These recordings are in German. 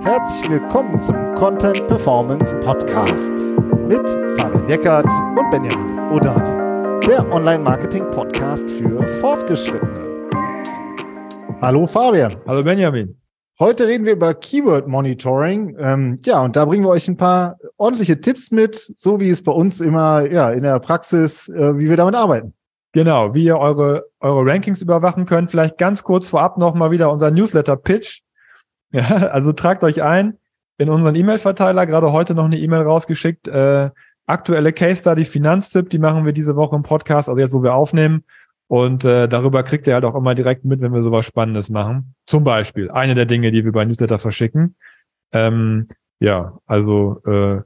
Herzlich willkommen zum Content Performance Podcast mit Fabian Eckert und Benjamin Odani, der Online-Marketing-Podcast für Fortgeschrittene. Hallo Fabian. Hallo Benjamin. Heute reden wir über Keyword Monitoring. Ähm, ja, und da bringen wir euch ein paar ordentliche Tipps mit, so wie es bei uns immer ja, in der Praxis, äh, wie wir damit arbeiten. Genau, wie ihr eure, eure Rankings überwachen könnt. Vielleicht ganz kurz vorab nochmal wieder unser Newsletter-Pitch. Ja, also tragt euch ein in unseren E-Mail-Verteiler, gerade heute noch eine E-Mail rausgeschickt. Äh, aktuelle Case Study Finanztipp, die machen wir diese Woche im Podcast, also jetzt, wo wir aufnehmen. Und äh, darüber kriegt ihr halt auch immer direkt mit, wenn wir sowas Spannendes machen. Zum Beispiel eine der Dinge, die wir bei Newsletter verschicken. Ähm, ja, also äh,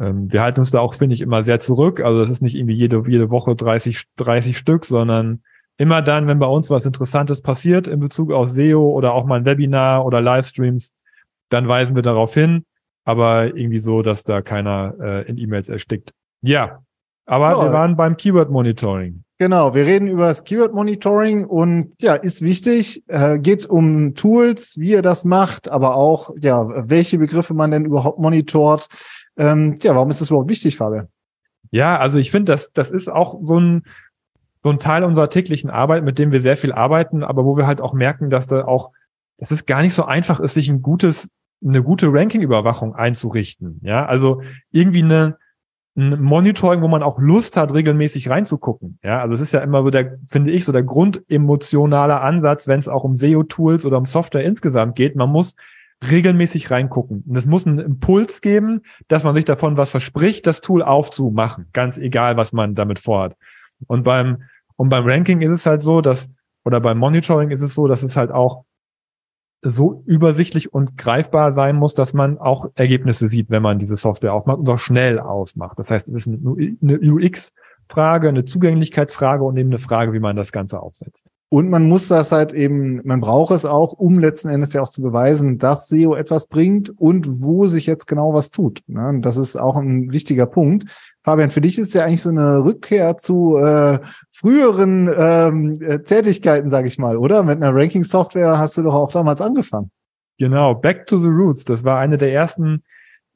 ähm, wir halten uns da auch, finde ich, immer sehr zurück. Also das ist nicht irgendwie jede, jede Woche 30, 30 Stück, sondern immer dann, wenn bei uns was Interessantes passiert in Bezug auf SEO oder auch mal ein Webinar oder Livestreams, dann weisen wir darauf hin, aber irgendwie so, dass da keiner äh, in E-Mails erstickt. Ja, aber ja. wir waren beim Keyword Monitoring. Genau, wir reden über das Keyword Monitoring und ja, ist wichtig. Äh, geht um Tools, wie ihr das macht, aber auch ja, welche Begriffe man denn überhaupt monitort. Ähm, ja, warum ist das überhaupt wichtig, Fabian? Ja, also ich finde, das, das ist auch so ein, so ein Teil unserer täglichen Arbeit, mit dem wir sehr viel arbeiten, aber wo wir halt auch merken, dass da auch, dass es gar nicht so einfach ist, sich ein gutes, eine gute Ranking-Überwachung einzurichten. Ja, also irgendwie eine, ein Monitoring, wo man auch Lust hat, regelmäßig reinzugucken. Ja, also es ist ja immer so der, finde ich, so der grundemotionale Ansatz, wenn es auch um SEO-Tools oder um Software insgesamt geht. Man muss regelmäßig reingucken. Und es muss einen Impuls geben, dass man sich davon was verspricht, das Tool aufzumachen. Ganz egal, was man damit vorhat. Und beim, und beim Ranking ist es halt so, dass, oder beim Monitoring ist es so, dass es halt auch so übersichtlich und greifbar sein muss, dass man auch Ergebnisse sieht, wenn man diese Software aufmacht und auch schnell ausmacht. Das heißt, es ist eine UX-Frage, eine Zugänglichkeitsfrage und eben eine Frage, wie man das Ganze aufsetzt. Und man muss das halt eben, man braucht es auch, um letzten Endes ja auch zu beweisen, dass SEO etwas bringt und wo sich jetzt genau was tut. Und das ist auch ein wichtiger Punkt. Fabian, für dich ist ja eigentlich so eine Rückkehr zu äh, früheren ähm, äh, Tätigkeiten, sage ich mal, oder? Mit einer Ranking-Software hast du doch auch damals angefangen. Genau, Back to the Roots. Das war eine der ersten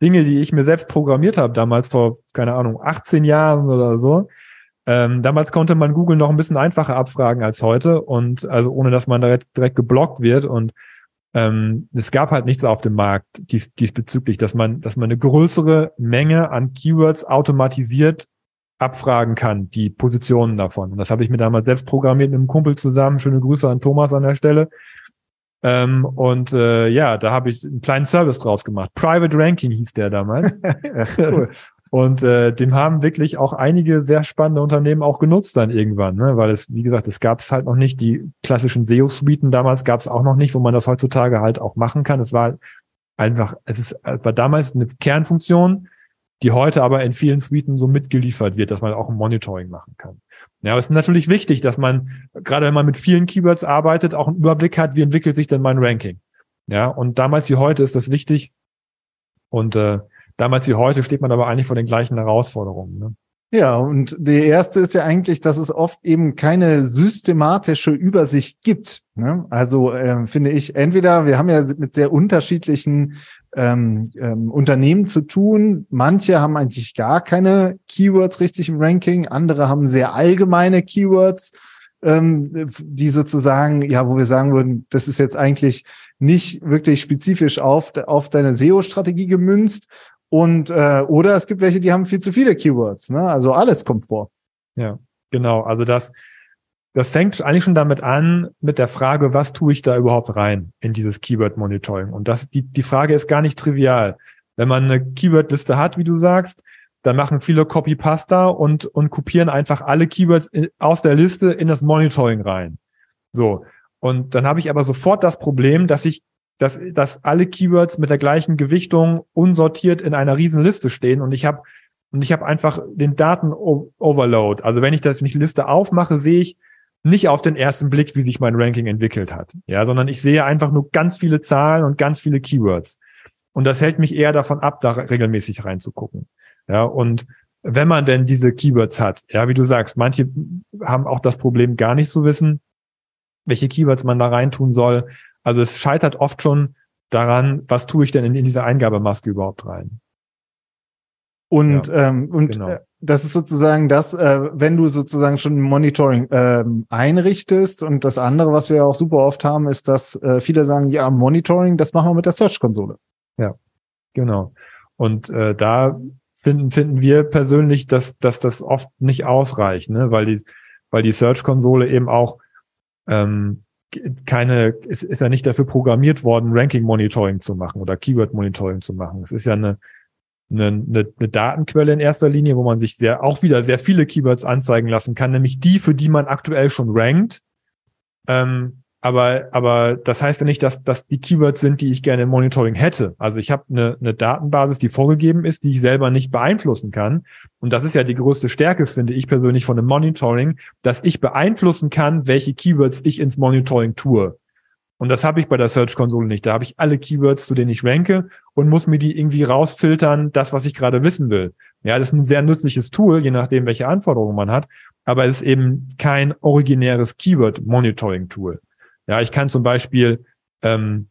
Dinge, die ich mir selbst programmiert habe, damals vor, keine Ahnung, 18 Jahren oder so. Ähm, damals konnte man Google noch ein bisschen einfacher abfragen als heute und also ohne dass man direkt, direkt geblockt wird und ähm, es gab halt nichts auf dem Markt dies, diesbezüglich, dass man, dass man eine größere Menge an Keywords automatisiert abfragen kann, die Positionen davon. Und das habe ich mir damals selbst programmiert mit einem Kumpel zusammen. Schöne Grüße an Thomas an der Stelle. Ähm, und äh, ja, da habe ich einen kleinen Service draus gemacht. Private Ranking hieß der damals. ja, cool. Und äh, dem haben wirklich auch einige sehr spannende Unternehmen auch genutzt dann irgendwann, ne? weil es, wie gesagt, es gab es halt noch nicht, die klassischen SEO-Suiten damals gab es auch noch nicht, wo man das heutzutage halt auch machen kann. Es war einfach, es ist, war damals eine Kernfunktion, die heute aber in vielen Suiten so mitgeliefert wird, dass man auch ein Monitoring machen kann. Ja, aber es ist natürlich wichtig, dass man, gerade wenn man mit vielen Keywords arbeitet, auch einen Überblick hat, wie entwickelt sich denn mein Ranking. Ja, und damals wie heute ist das wichtig. Und äh, damals wie heute steht man aber eigentlich vor den gleichen Herausforderungen. Ne? Ja, und die erste ist ja eigentlich, dass es oft eben keine systematische Übersicht gibt. Ne? Also äh, finde ich, entweder wir haben ja mit sehr unterschiedlichen ähm, ähm, Unternehmen zu tun. Manche haben eigentlich gar keine Keywords richtig im Ranking, andere haben sehr allgemeine Keywords, ähm, die sozusagen, ja, wo wir sagen würden, das ist jetzt eigentlich nicht wirklich spezifisch auf, auf deine SEO-Strategie gemünzt. Und äh, oder es gibt welche, die haben viel zu viele Keywords, ne? Also alles kommt vor. Ja, genau. Also das, das fängt eigentlich schon damit an, mit der Frage, was tue ich da überhaupt rein in dieses Keyword-Monitoring? Und das, die, die Frage ist gar nicht trivial. Wenn man eine Keyword-Liste hat, wie du sagst, dann machen viele Copy-Pasta und, und kopieren einfach alle Keywords aus der Liste in das Monitoring rein. So. Und dann habe ich aber sofort das Problem, dass ich dass, dass alle Keywords mit der gleichen Gewichtung unsortiert in einer riesen Liste stehen und ich habe und ich habe einfach den Daten-Overload. Also wenn ich das nicht Liste aufmache, sehe ich nicht auf den ersten Blick, wie sich mein Ranking entwickelt hat. Ja, sondern ich sehe einfach nur ganz viele Zahlen und ganz viele Keywords. Und das hält mich eher davon ab, da regelmäßig reinzugucken. Ja, und wenn man denn diese Keywords hat, ja, wie du sagst, manche haben auch das Problem, gar nicht zu wissen, welche Keywords man da reintun soll. Also es scheitert oft schon daran, was tue ich denn in, in diese Eingabemaske überhaupt rein. Und, ja, ähm, und genau. äh, das ist sozusagen das, äh, wenn du sozusagen schon Monitoring ähm, einrichtest. Und das andere, was wir auch super oft haben, ist, dass äh, viele sagen, ja, Monitoring, das machen wir mit der Search-Konsole. Ja, genau. Und äh, da finden, finden wir persönlich, dass, dass das oft nicht ausreicht, ne? weil die, weil die Search-Konsole eben auch ähm, keine, ist, ist ja nicht dafür programmiert worden, Ranking-Monitoring zu machen oder Keyword-Monitoring zu machen. Es ist ja eine, eine, eine, eine Datenquelle in erster Linie, wo man sich sehr, auch wieder sehr viele Keywords anzeigen lassen kann, nämlich die, für die man aktuell schon rankt. Ähm, aber, aber das heißt ja nicht, dass dass die Keywords sind, die ich gerne im Monitoring hätte. Also ich habe eine, eine Datenbasis, die vorgegeben ist, die ich selber nicht beeinflussen kann. Und das ist ja die größte Stärke, finde ich persönlich von einem Monitoring, dass ich beeinflussen kann, welche Keywords ich ins Monitoring tue. Und das habe ich bei der Search-Konsole nicht. Da habe ich alle Keywords, zu denen ich ranke und muss mir die irgendwie rausfiltern, das, was ich gerade wissen will. Ja, das ist ein sehr nützliches Tool, je nachdem, welche Anforderungen man hat. Aber es ist eben kein originäres Keyword-Monitoring-Tool. Ja, ich kann zum Beispiel ähm,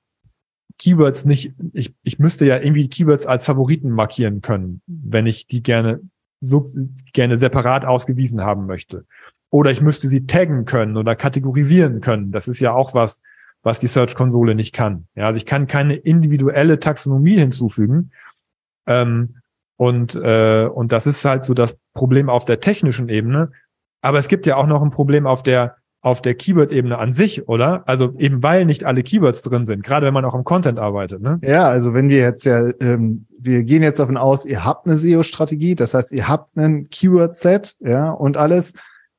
Keywords nicht, ich, ich müsste ja irgendwie Keywords als Favoriten markieren können, wenn ich die gerne so gerne separat ausgewiesen haben möchte. Oder ich müsste sie taggen können oder kategorisieren können. Das ist ja auch was, was die Search-Konsole nicht kann. Ja, also ich kann keine individuelle Taxonomie hinzufügen. Ähm, und, äh, und das ist halt so das Problem auf der technischen Ebene. Aber es gibt ja auch noch ein Problem auf der auf der Keyword-Ebene an sich, oder? Also eben weil nicht alle Keywords drin sind, gerade wenn man auch im Content arbeitet, ne? Ja, also wenn wir jetzt ja, ähm, wir gehen jetzt davon aus, ihr habt eine SEO-Strategie, das heißt, ihr habt einen Keyword-Set, ja, und alles.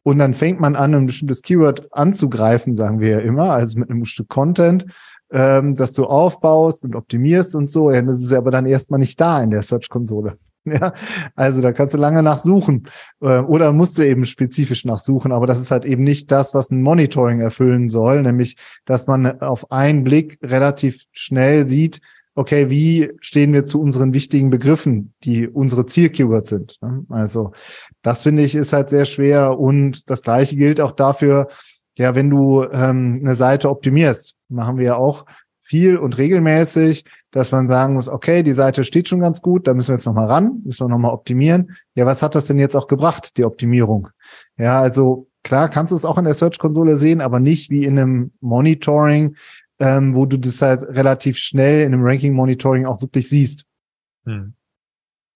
Und dann fängt man an, ein bestimmtes Keyword anzugreifen, sagen wir ja immer, also mit einem Stück Content, ähm, das du aufbaust und optimierst und so. Ja, das ist aber dann erstmal nicht da in der Search-Konsole. Ja, also da kannst du lange nachsuchen äh, oder musst du eben spezifisch nachsuchen, aber das ist halt eben nicht das, was ein Monitoring erfüllen soll, nämlich, dass man auf einen Blick relativ schnell sieht, okay, wie stehen wir zu unseren wichtigen Begriffen, die unsere Zielkeywords sind. Ne? Also das finde ich ist halt sehr schwer und das gleiche gilt auch dafür, ja, wenn du ähm, eine Seite optimierst, machen wir ja auch viel und regelmäßig, dass man sagen muss, okay, die Seite steht schon ganz gut, da müssen wir jetzt nochmal ran, müssen wir nochmal optimieren. Ja, was hat das denn jetzt auch gebracht, die Optimierung? Ja, also klar kannst du es auch in der Search-Konsole sehen, aber nicht wie in einem Monitoring, ähm, wo du das halt relativ schnell in einem Ranking-Monitoring auch wirklich siehst. Hm.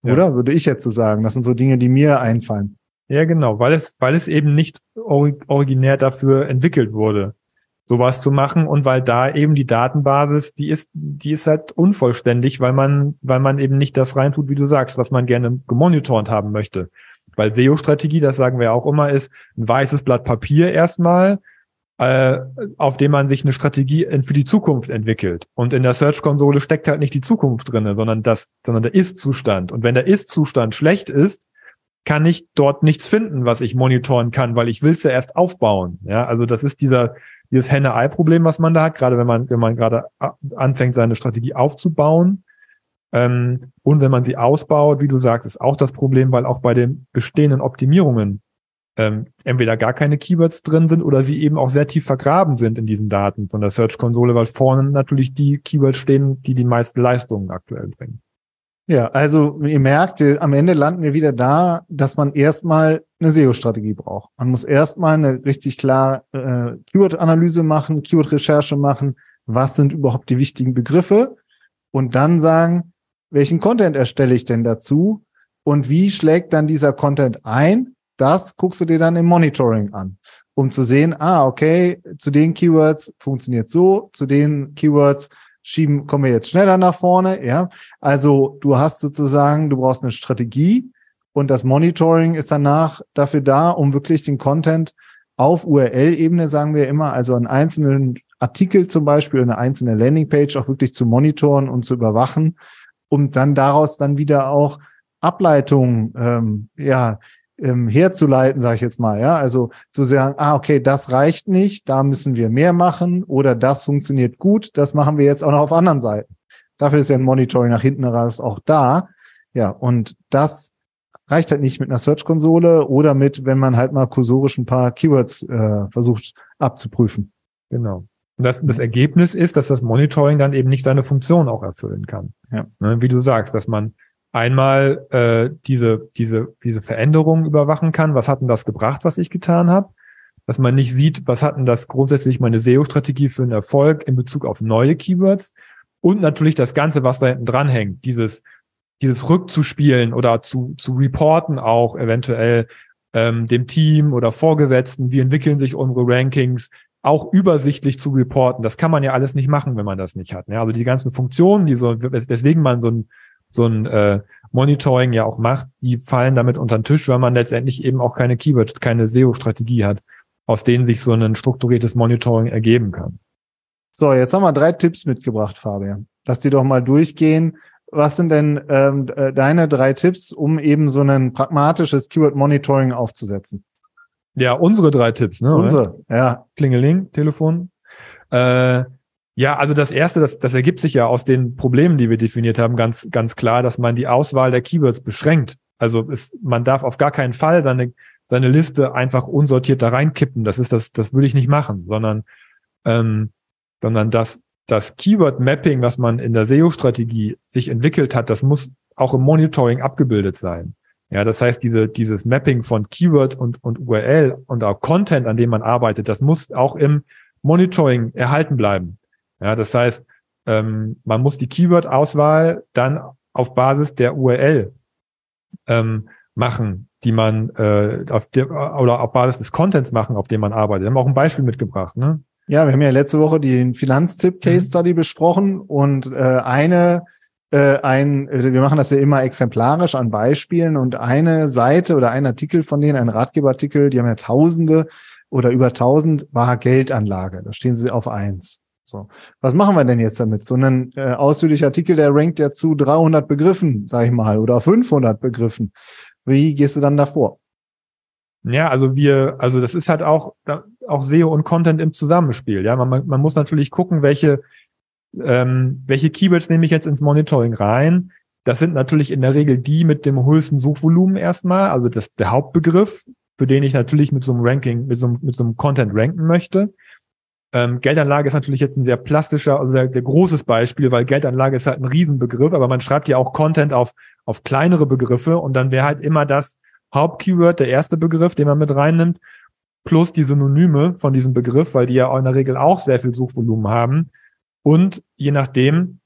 Ja. Oder? Würde ich jetzt so sagen. Das sind so Dinge, die mir einfallen. Ja, genau, weil es, weil es eben nicht originär dafür entwickelt wurde sowas zu machen und weil da eben die Datenbasis, die ist, die ist halt unvollständig, weil man, weil man eben nicht das reintut, wie du sagst, was man gerne gemonitort haben möchte. Weil SEO-Strategie, das sagen wir auch immer, ist ein weißes Blatt Papier erstmal, äh, auf dem man sich eine Strategie für die Zukunft entwickelt. Und in der Search-Konsole steckt halt nicht die Zukunft drinne, sondern das, sondern der Ist-Zustand. Und wenn der Ist-Zustand schlecht ist, kann ich dort nichts finden, was ich monitoren kann, weil ich will es ja erst aufbauen. Ja, also das ist dieser, dieses Henne-Ei-Problem, was man da hat, gerade wenn man, wenn man gerade anfängt, seine Strategie aufzubauen. Ähm, und wenn man sie ausbaut, wie du sagst, ist auch das Problem, weil auch bei den bestehenden Optimierungen ähm, entweder gar keine Keywords drin sind oder sie eben auch sehr tief vergraben sind in diesen Daten von der Search-Konsole, weil vorne natürlich die Keywords stehen, die die meisten Leistungen aktuell bringen. Ja, also ihr merkt, am Ende landen wir wieder da, dass man erstmal eine SEO-Strategie braucht. Man muss erstmal eine richtig klar äh, Keyword-Analyse machen, Keyword-Recherche machen. Was sind überhaupt die wichtigen Begriffe? Und dann sagen, welchen Content erstelle ich denn dazu? Und wie schlägt dann dieser Content ein? Das guckst du dir dann im Monitoring an, um zu sehen, ah, okay, zu den Keywords funktioniert so, zu den Keywords schieben, kommen wir jetzt schneller nach vorne, ja. Also du hast sozusagen, du brauchst eine Strategie und das Monitoring ist danach dafür da, um wirklich den Content auf URL-Ebene, sagen wir immer, also einen einzelnen Artikel zum Beispiel, eine einzelne Landingpage auch wirklich zu monitoren und zu überwachen, um dann daraus dann wieder auch Ableitungen ähm, ja, ähm, herzuleiten, sage ich jetzt mal, ja, also zu sagen, ah, okay, das reicht nicht, da müssen wir mehr machen oder das funktioniert gut, das machen wir jetzt auch noch auf anderen Seiten. Dafür ist ja ein Monitoring nach hinten raus auch da. Ja, und das reicht halt nicht mit einer Search-Konsole oder mit, wenn man halt mal kursorisch ein paar Keywords äh, versucht abzuprüfen. Genau. Und das, das Ergebnis ist, dass das Monitoring dann eben nicht seine Funktion auch erfüllen kann. Ja. Ne, wie du sagst, dass man einmal äh, diese, diese, diese Veränderungen überwachen kann. Was hat denn das gebracht, was ich getan habe? Dass man nicht sieht, was hat denn das grundsätzlich meine SEO-Strategie für einen Erfolg in Bezug auf neue Keywords. Und natürlich das Ganze, was da hinten dran hängt, dieses, dieses rückzuspielen oder zu, zu reporten auch eventuell ähm, dem Team oder Vorgesetzten, wie entwickeln sich unsere Rankings, auch übersichtlich zu reporten. Das kann man ja alles nicht machen, wenn man das nicht hat. Ja, also die ganzen Funktionen, die so, weswegen man so ein, so ein äh, Monitoring ja auch macht, die fallen damit unter den Tisch, weil man letztendlich eben auch keine Keyword, keine SEO-Strategie hat, aus denen sich so ein strukturiertes Monitoring ergeben kann. So, jetzt haben wir drei Tipps mitgebracht, Fabian. Lass die doch mal durchgehen. Was sind denn ähm, äh, deine drei Tipps, um eben so ein pragmatisches Keyword-Monitoring aufzusetzen? Ja, unsere drei Tipps, ne? Unsere, ja. Klingeling, Telefon. Äh, ja, also das erste, das, das ergibt sich ja aus den Problemen, die wir definiert haben, ganz, ganz klar, dass man die Auswahl der Keywords beschränkt. Also es, man darf auf gar keinen Fall seine, seine Liste einfach unsortiert da reinkippen. Das ist das, das würde ich nicht machen, sondern, ähm, sondern das, das Keyword-Mapping, was man in der SEO-Strategie sich entwickelt hat, das muss auch im Monitoring abgebildet sein. Ja, das heißt, diese, dieses Mapping von Keyword und, und URL und auch Content, an dem man arbeitet, das muss auch im Monitoring erhalten bleiben. Ja, das heißt, ähm, man muss die Keyword-Auswahl dann auf Basis der URL ähm, machen, die man äh, auf der, oder auf Basis des Contents machen, auf dem man arbeitet. Wir haben auch ein Beispiel mitgebracht, ne? Ja, wir haben ja letzte Woche den Finanztipp Case mhm. Besprochen und äh, eine äh, ein, wir machen das ja immer exemplarisch an Beispielen und eine Seite oder ein Artikel von denen, ein Ratgeberartikel, die haben ja Tausende oder über Tausend, war Geldanlage. Da stehen sie auf eins. So, was machen wir denn jetzt damit? So ein äh, ausführlicher Artikel, der rankt ja zu 300 Begriffen, sag ich mal, oder 500 Begriffen. Wie gehst du dann davor? Ja, also wir, also das ist halt auch, auch SEO und Content im Zusammenspiel. Ja, man, man muss natürlich gucken, welche ähm, welche Keywords nehme ich jetzt ins Monitoring rein? Das sind natürlich in der Regel die mit dem höchsten Suchvolumen erstmal, also das, der Hauptbegriff, für den ich natürlich mit so einem Ranking, mit so einem, mit so einem Content ranken möchte. Ähm, Geldanlage ist natürlich jetzt ein sehr plastischer, also sehr, sehr großes Beispiel, weil Geldanlage ist halt ein Riesenbegriff, aber man schreibt ja auch Content auf, auf kleinere Begriffe und dann wäre halt immer das Hauptkeyword, der erste Begriff, den man mit reinnimmt, plus die Synonyme von diesem Begriff, weil die ja in der Regel auch sehr viel Suchvolumen haben. Und je nachdem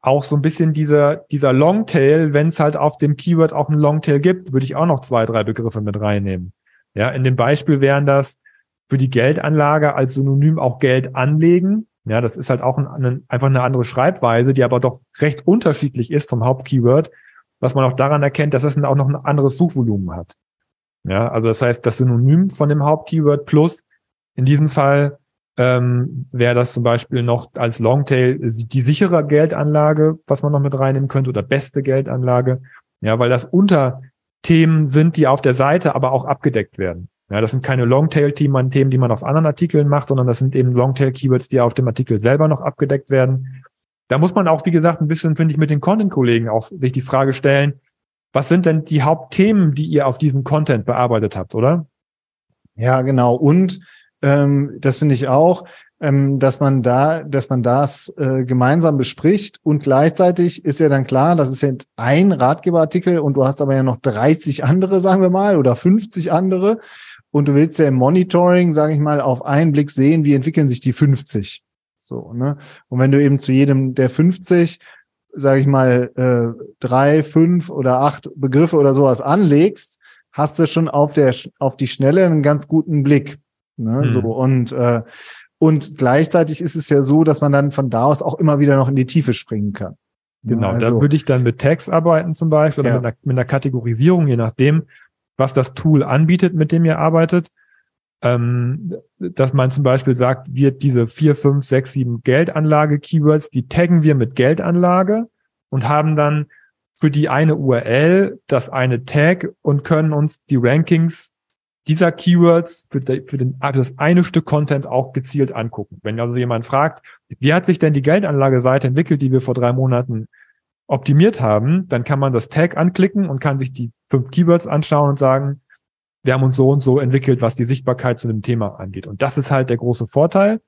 auch so ein bisschen dieser, dieser Longtail, wenn es halt auf dem Keyword auch einen Longtail gibt, würde ich auch noch zwei, drei Begriffe mit reinnehmen. Ja, in dem Beispiel wären das für die Geldanlage als Synonym auch Geld anlegen. Ja, das ist halt auch ein, ein, einfach eine andere Schreibweise, die aber doch recht unterschiedlich ist vom Hauptkeyword, was man auch daran erkennt, dass es auch noch ein anderes Suchvolumen hat. Ja, also das heißt, das Synonym von dem Hauptkeyword plus in diesem Fall ähm, wäre das zum Beispiel noch als Longtail die sichere Geldanlage, was man noch mit reinnehmen könnte, oder beste Geldanlage. Ja, weil das Unterthemen sind, die auf der Seite aber auch abgedeckt werden. Ja, das sind keine Longtail-Themen, Themen, die man auf anderen Artikeln macht, sondern das sind eben Longtail-Keywords, die auf dem Artikel selber noch abgedeckt werden. Da muss man auch, wie gesagt, ein bisschen, finde ich, mit den Content-Kollegen auch sich die Frage stellen, was sind denn die Hauptthemen, die ihr auf diesem Content bearbeitet habt, oder? Ja, genau. Und ähm, das finde ich auch, ähm, dass man da, dass man das äh, gemeinsam bespricht und gleichzeitig ist ja dann klar, das ist jetzt ein Ratgeberartikel und du hast aber ja noch 30 andere, sagen wir mal, oder 50 andere und du willst ja im Monitoring, sage ich mal, auf einen Blick sehen, wie entwickeln sich die 50. So, ne? Und wenn du eben zu jedem der 50 sage ich mal, äh, drei, fünf oder acht Begriffe oder sowas anlegst, hast du schon auf der auf die Schnelle einen ganz guten Blick. Ne? Mhm. So und äh, und gleichzeitig ist es ja so, dass man dann von da aus auch immer wieder noch in die Tiefe springen kann. Genau, also, da würde ich dann mit Tags arbeiten zum Beispiel oder ja. mit, einer, mit einer Kategorisierung, je nachdem, was das Tool anbietet, mit dem ihr arbeitet. Ähm, dass man zum Beispiel sagt, wir diese vier, fünf, sechs, sieben Geldanlage-Keywords, die taggen wir mit Geldanlage und haben dann für die eine URL das eine Tag und können uns die Rankings dieser Keywords für, de, für, den, für das eine Stück Content auch gezielt angucken. Wenn also jemand fragt, wie hat sich denn die Geldanlageseite entwickelt, die wir vor drei Monaten optimiert haben, dann kann man das Tag anklicken und kann sich die fünf Keywords anschauen und sagen, wir haben uns so und so entwickelt, was die Sichtbarkeit zu dem Thema angeht. Und das ist halt der große Vorteil.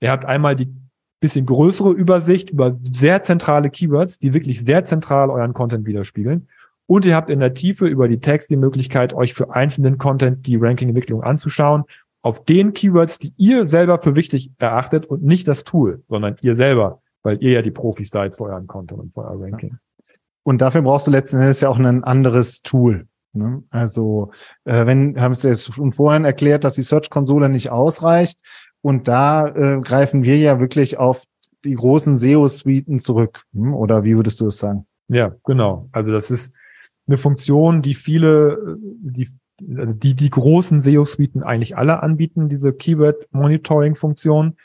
Ihr habt einmal die bisschen größere Übersicht über sehr zentrale Keywords, die wirklich sehr zentral euren Content widerspiegeln. Und ihr habt in der Tiefe über die Tags die Möglichkeit, euch für einzelnen Content die Ranking-Entwicklung anzuschauen, auf den Keywords, die ihr selber für wichtig erachtet und nicht das Tool, sondern ihr selber, weil ihr ja die Profis seid für euren Content und für euer Ranking. Und dafür brauchst du letzten Endes ja auch ein anderes Tool. Ne? Also, äh, wenn, haben Sie jetzt schon vorhin erklärt, dass die Search-Konsole nicht ausreicht. Und da äh, greifen wir ja wirklich auf die großen SEO-Suiten zurück. Hm? Oder wie würdest du es sagen? Ja, genau. Also das ist eine Funktion, die viele, die, also die, die großen SEO-Suiten eigentlich alle anbieten, diese Keyword-Monitoring-Funktion.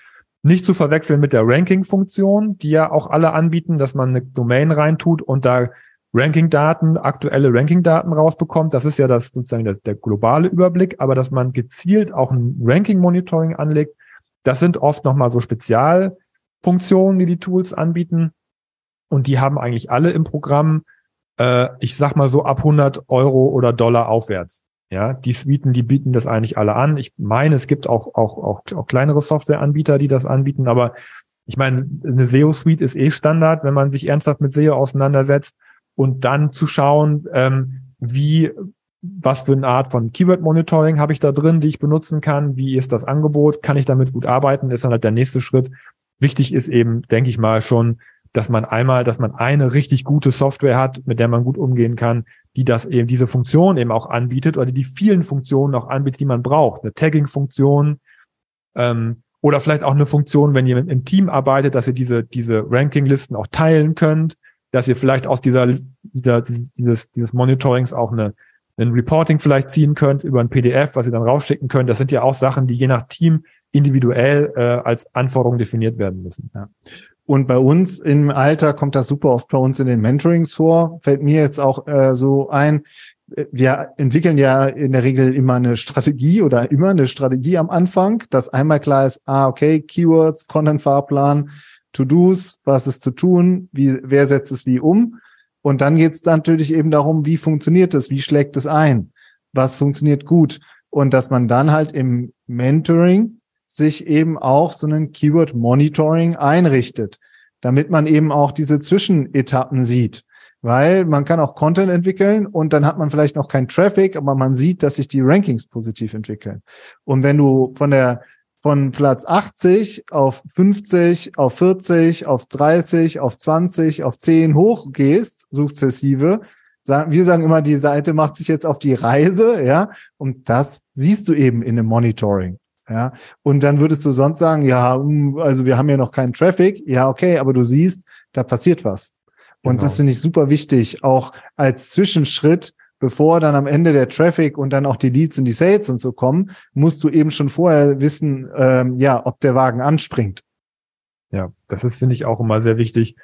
Nicht zu verwechseln mit der Ranking-Funktion, die ja auch alle anbieten, dass man eine Domain reintut und da Ranking-Daten, aktuelle Ranking-Daten rausbekommt. Das ist ja das sozusagen der, der, globale Überblick, aber dass man gezielt auch ein Ranking-Monitoring anlegt, das sind oft nochmal so Spezialfunktionen, die die Tools anbieten. Und die haben eigentlich alle im Programm äh, ich sag mal so ab 100 Euro oder Dollar aufwärts. Ja, die Suiten, die bieten das eigentlich alle an. Ich meine, es gibt auch, auch, auch, auch kleinere Softwareanbieter, die das anbieten, aber ich meine, eine SEO-Suite ist eh Standard, wenn man sich ernsthaft mit SEO auseinandersetzt und dann zu schauen, ähm, wie, was für eine Art von Keyword-Monitoring habe ich da drin, die ich benutzen kann, wie ist das Angebot, kann ich damit gut arbeiten, ist dann halt der nächste Schritt. Wichtig ist eben, denke ich mal, schon dass man einmal, dass man eine richtig gute Software hat, mit der man gut umgehen kann, die das eben, diese Funktion eben auch anbietet oder die vielen Funktionen auch anbietet, die man braucht. Eine Tagging-Funktion, ähm, oder vielleicht auch eine Funktion, wenn ihr im Team arbeitet, dass ihr diese, diese Ranking-Listen auch teilen könnt, dass ihr vielleicht aus dieser, dieser dieses, dieses Monitorings auch eine, ein Reporting vielleicht ziehen könnt über ein PDF, was ihr dann rausschicken könnt. Das sind ja auch Sachen, die je nach Team individuell äh, als Anforderung definiert werden müssen. Ja. Und bei uns im Alter kommt das super oft bei uns in den Mentorings vor. Fällt mir jetzt auch äh, so ein. Wir entwickeln ja in der Regel immer eine Strategie oder immer eine Strategie am Anfang, dass einmal klar ist, ah, okay, Keywords, Content-Fahrplan, To-Dos, was ist zu tun, wie, wer setzt es wie um. Und dann geht es natürlich eben darum, wie funktioniert es, wie schlägt es ein, was funktioniert gut. Und dass man dann halt im Mentoring sich eben auch so einen Keyword Monitoring einrichtet, damit man eben auch diese Zwischenetappen sieht. Weil man kann auch Content entwickeln und dann hat man vielleicht noch keinen Traffic, aber man sieht, dass sich die Rankings positiv entwickeln. Und wenn du von der von Platz 80 auf 50, auf 40, auf 30, auf 20, auf 10 hochgehst, sukzessive, wir sagen immer, die Seite macht sich jetzt auf die Reise, ja, und das siehst du eben in einem Monitoring. Ja, und dann würdest du sonst sagen, ja, hm, also wir haben ja noch keinen Traffic. Ja, okay, aber du siehst, da passiert was. Und genau. das finde ich super wichtig, auch als Zwischenschritt, bevor dann am Ende der Traffic und dann auch die Leads und die Sales und so kommen, musst du eben schon vorher wissen, ähm, ja, ob der Wagen anspringt. Ja, das ist, finde ich, auch immer sehr wichtig,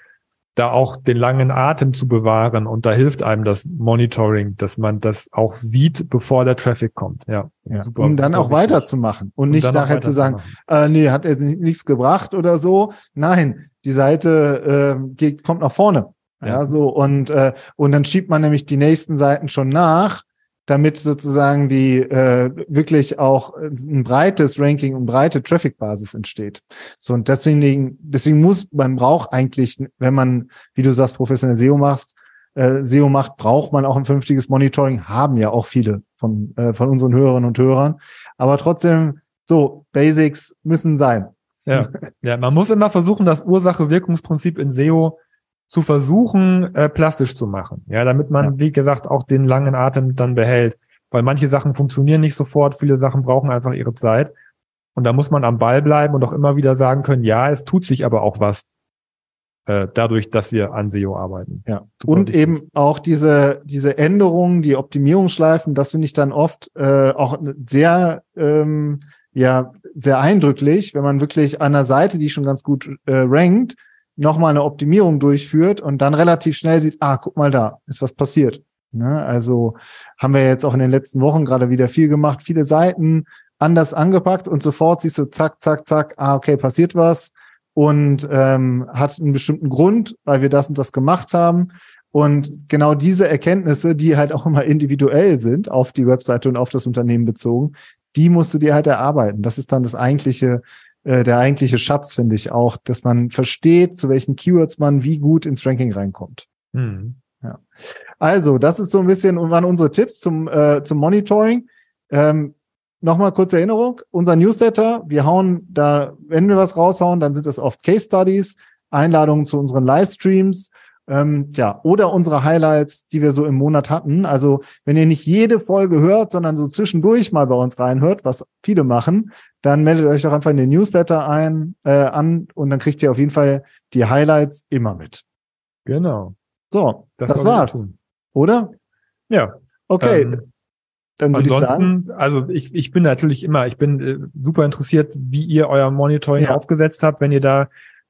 da auch den langen Atem zu bewahren. Und da hilft einem das Monitoring, dass man das auch sieht, bevor der Traffic kommt. Ja. ja. Super, um dann auch weiterzumachen und, und nicht nachher zu sagen, äh, nee, hat er nichts gebracht oder so. Nein, die Seite äh, geht, kommt nach vorne. Ja, ja so und äh, und dann schiebt man nämlich die nächsten Seiten schon nach damit sozusagen die äh, wirklich auch ein breites Ranking und breite Traffic-Basis entsteht. So und deswegen, deswegen muss man braucht eigentlich, wenn man, wie du sagst, professionell SEO machst, äh, SEO macht, braucht man auch ein vernünftiges Monitoring. Haben ja auch viele von äh, von unseren Hörerinnen und Hörern. Aber trotzdem, so Basics müssen sein. Ja, ja, man muss immer versuchen, das Ursache-Wirkungsprinzip in SEO zu versuchen, äh, plastisch zu machen. Ja, damit man, ja. wie gesagt, auch den langen Atem dann behält. Weil manche Sachen funktionieren nicht sofort, viele Sachen brauchen einfach ihre Zeit. Und da muss man am Ball bleiben und auch immer wieder sagen können, ja, es tut sich aber auch was äh, dadurch, dass wir an SEO arbeiten. Ja. Super und wichtig. eben auch diese, diese Änderungen, die Optimierungsschleifen, das finde ich dann oft äh, auch sehr, ähm, ja, sehr eindrücklich, wenn man wirklich an einer Seite, die schon ganz gut äh, rankt, nochmal eine Optimierung durchführt und dann relativ schnell sieht, ah, guck mal da, ist was passiert. Ne? Also haben wir jetzt auch in den letzten Wochen gerade wieder viel gemacht, viele Seiten anders angepackt und sofort siehst du, zack, zack, zack, ah, okay, passiert was und ähm, hat einen bestimmten Grund, weil wir das und das gemacht haben. Und genau diese Erkenntnisse, die halt auch immer individuell sind, auf die Webseite und auf das Unternehmen bezogen, die musst du dir halt erarbeiten. Das ist dann das eigentliche äh, der eigentliche Schatz, finde ich auch, dass man versteht, zu welchen Keywords man wie gut ins Ranking reinkommt. Mhm. Ja. Also, das ist so ein bisschen waren unsere Tipps zum, äh, zum Monitoring. Ähm, Nochmal kurze Erinnerung, unser Newsletter, wir hauen da, wenn wir was raushauen, dann sind das oft Case Studies, Einladungen zu unseren Livestreams, ähm, ja, oder unsere Highlights, die wir so im Monat hatten. Also wenn ihr nicht jede Folge hört, sondern so zwischendurch mal bei uns reinhört, was viele machen, dann meldet euch doch einfach in den Newsletter ein, äh, an und dann kriegt ihr auf jeden Fall die Highlights immer mit. Genau. So, das, das war's. Oder? Ja. Okay. Ähm, dann würde ich sagen. Also ich, ich bin natürlich immer, ich bin äh, super interessiert, wie ihr euer Monitoring ja. aufgesetzt habt, wenn ihr da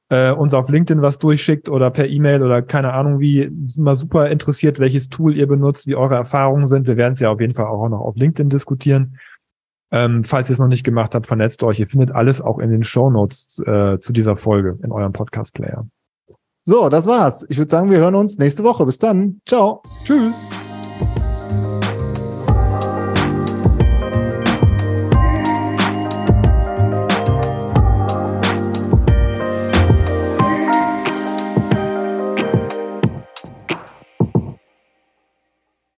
äh, uns auf LinkedIn was durchschickt oder per E-Mail oder keine Ahnung wie, immer super interessiert, welches Tool ihr benutzt, wie eure Erfahrungen sind. Wir werden es ja auf jeden Fall auch noch auf LinkedIn diskutieren. Ähm, falls ihr es noch nicht gemacht habt, vernetzt euch. Ihr findet alles auch in den Show Notes äh, zu dieser Folge in eurem Podcast-Player. So, das war's. Ich würde sagen, wir hören uns nächste Woche. Bis dann. Ciao. Tschüss.